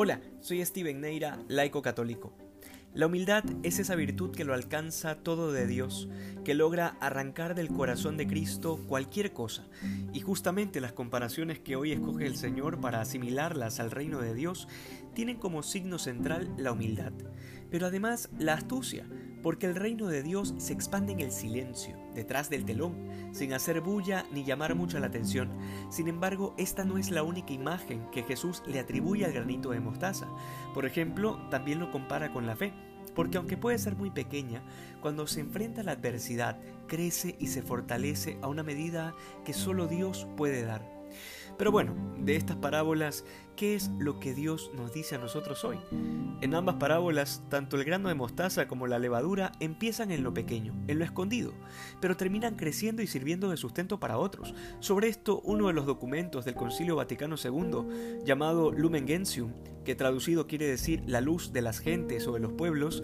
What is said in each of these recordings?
Hola, soy Steven Neira, laico católico. La humildad es esa virtud que lo alcanza todo de Dios, que logra arrancar del corazón de Cristo cualquier cosa. Y justamente las comparaciones que hoy escoge el Señor para asimilarlas al reino de Dios tienen como signo central la humildad, pero además la astucia, porque el reino de Dios se expande en el silencio, detrás del telón, sin hacer bulla ni llamar mucho la atención. Sin embargo, esta no es la única imagen que Jesús le atribuye al granito de mostaza. Por ejemplo, también lo compara con la fe porque aunque puede ser muy pequeña, cuando se enfrenta a la adversidad, crece y se fortalece a una medida que solo Dios puede dar. Pero bueno, de estas parábolas, ¿qué es lo que Dios nos dice a nosotros hoy? En ambas parábolas, tanto el grano de mostaza como la levadura empiezan en lo pequeño, en lo escondido, pero terminan creciendo y sirviendo de sustento para otros. Sobre esto, uno de los documentos del Concilio Vaticano II, llamado Lumen Gentium, que traducido quiere decir la luz de las gentes o de los pueblos,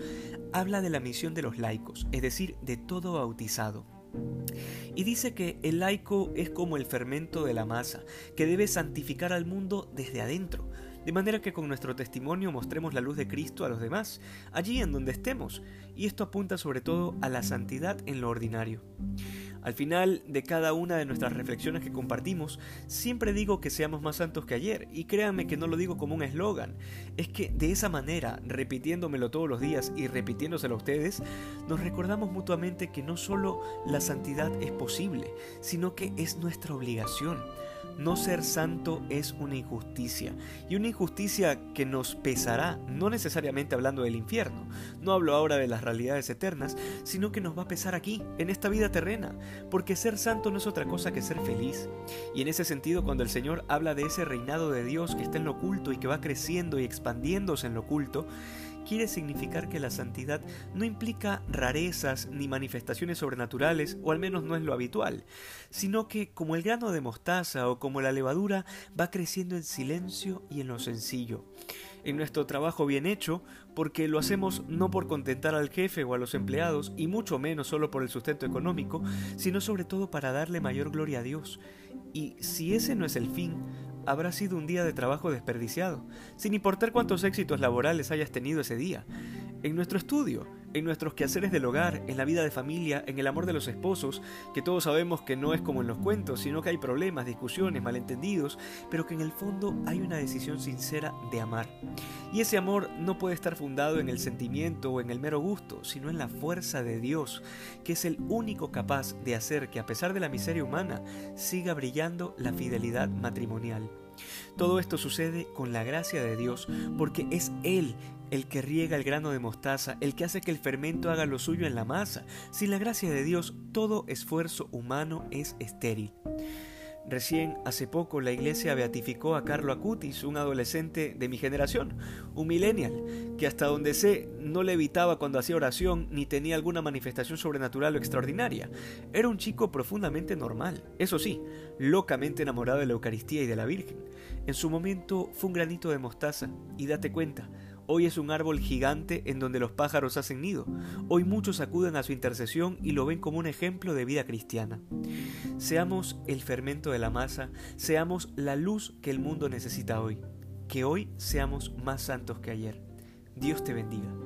habla de la misión de los laicos, es decir, de todo bautizado. Y dice que el laico es como el fermento de la masa, que debe santificar al mundo desde adentro, de manera que con nuestro testimonio mostremos la luz de Cristo a los demás, allí en donde estemos, y esto apunta sobre todo a la santidad en lo ordinario. Al final de cada una de nuestras reflexiones que compartimos, siempre digo que seamos más santos que ayer, y créanme que no lo digo como un eslogan, es que de esa manera, repitiéndomelo todos los días y repitiéndoselo a ustedes, nos recordamos mutuamente que no solo la santidad es posible, sino que es nuestra obligación. No ser santo es una injusticia, y una injusticia que nos pesará, no necesariamente hablando del infierno, no hablo ahora de las realidades eternas, sino que nos va a pesar aquí, en esta vida terrena, porque ser santo no es otra cosa que ser feliz. Y en ese sentido, cuando el Señor habla de ese reinado de Dios que está en lo oculto y que va creciendo y expandiéndose en lo oculto, quiere significar que la santidad no implica rarezas ni manifestaciones sobrenaturales, o al menos no es lo habitual, sino que como el grano de mostaza o como la levadura va creciendo en silencio y en lo sencillo. En nuestro trabajo bien hecho, porque lo hacemos no por contentar al jefe o a los empleados, y mucho menos solo por el sustento económico, sino sobre todo para darle mayor gloria a Dios. Y si ese no es el fin, habrá sido un día de trabajo desperdiciado, sin importar cuántos éxitos laborales hayas tenido ese día. En nuestro estudio, en nuestros quehaceres del hogar, en la vida de familia, en el amor de los esposos, que todos sabemos que no es como en los cuentos, sino que hay problemas, discusiones, malentendidos, pero que en el fondo hay una decisión sincera de amar. Y ese amor no puede estar fundado en el sentimiento o en el mero gusto, sino en la fuerza de Dios, que es el único capaz de hacer que a pesar de la miseria humana siga brillando la fidelidad matrimonial. Todo esto sucede con la gracia de Dios, porque es Él el que riega el grano de mostaza, el que hace que el fermento haga lo suyo en la masa. Sin la gracia de Dios, todo esfuerzo humano es estéril. Recién, hace poco, la iglesia beatificó a Carlo Acutis, un adolescente de mi generación, un millennial, que hasta donde sé no le evitaba cuando hacía oración ni tenía alguna manifestación sobrenatural o extraordinaria. Era un chico profundamente normal, eso sí, locamente enamorado de la Eucaristía y de la Virgen. En su momento fue un granito de mostaza, y date cuenta, Hoy es un árbol gigante en donde los pájaros hacen nido. Hoy muchos acuden a su intercesión y lo ven como un ejemplo de vida cristiana. Seamos el fermento de la masa, seamos la luz que el mundo necesita hoy. Que hoy seamos más santos que ayer. Dios te bendiga.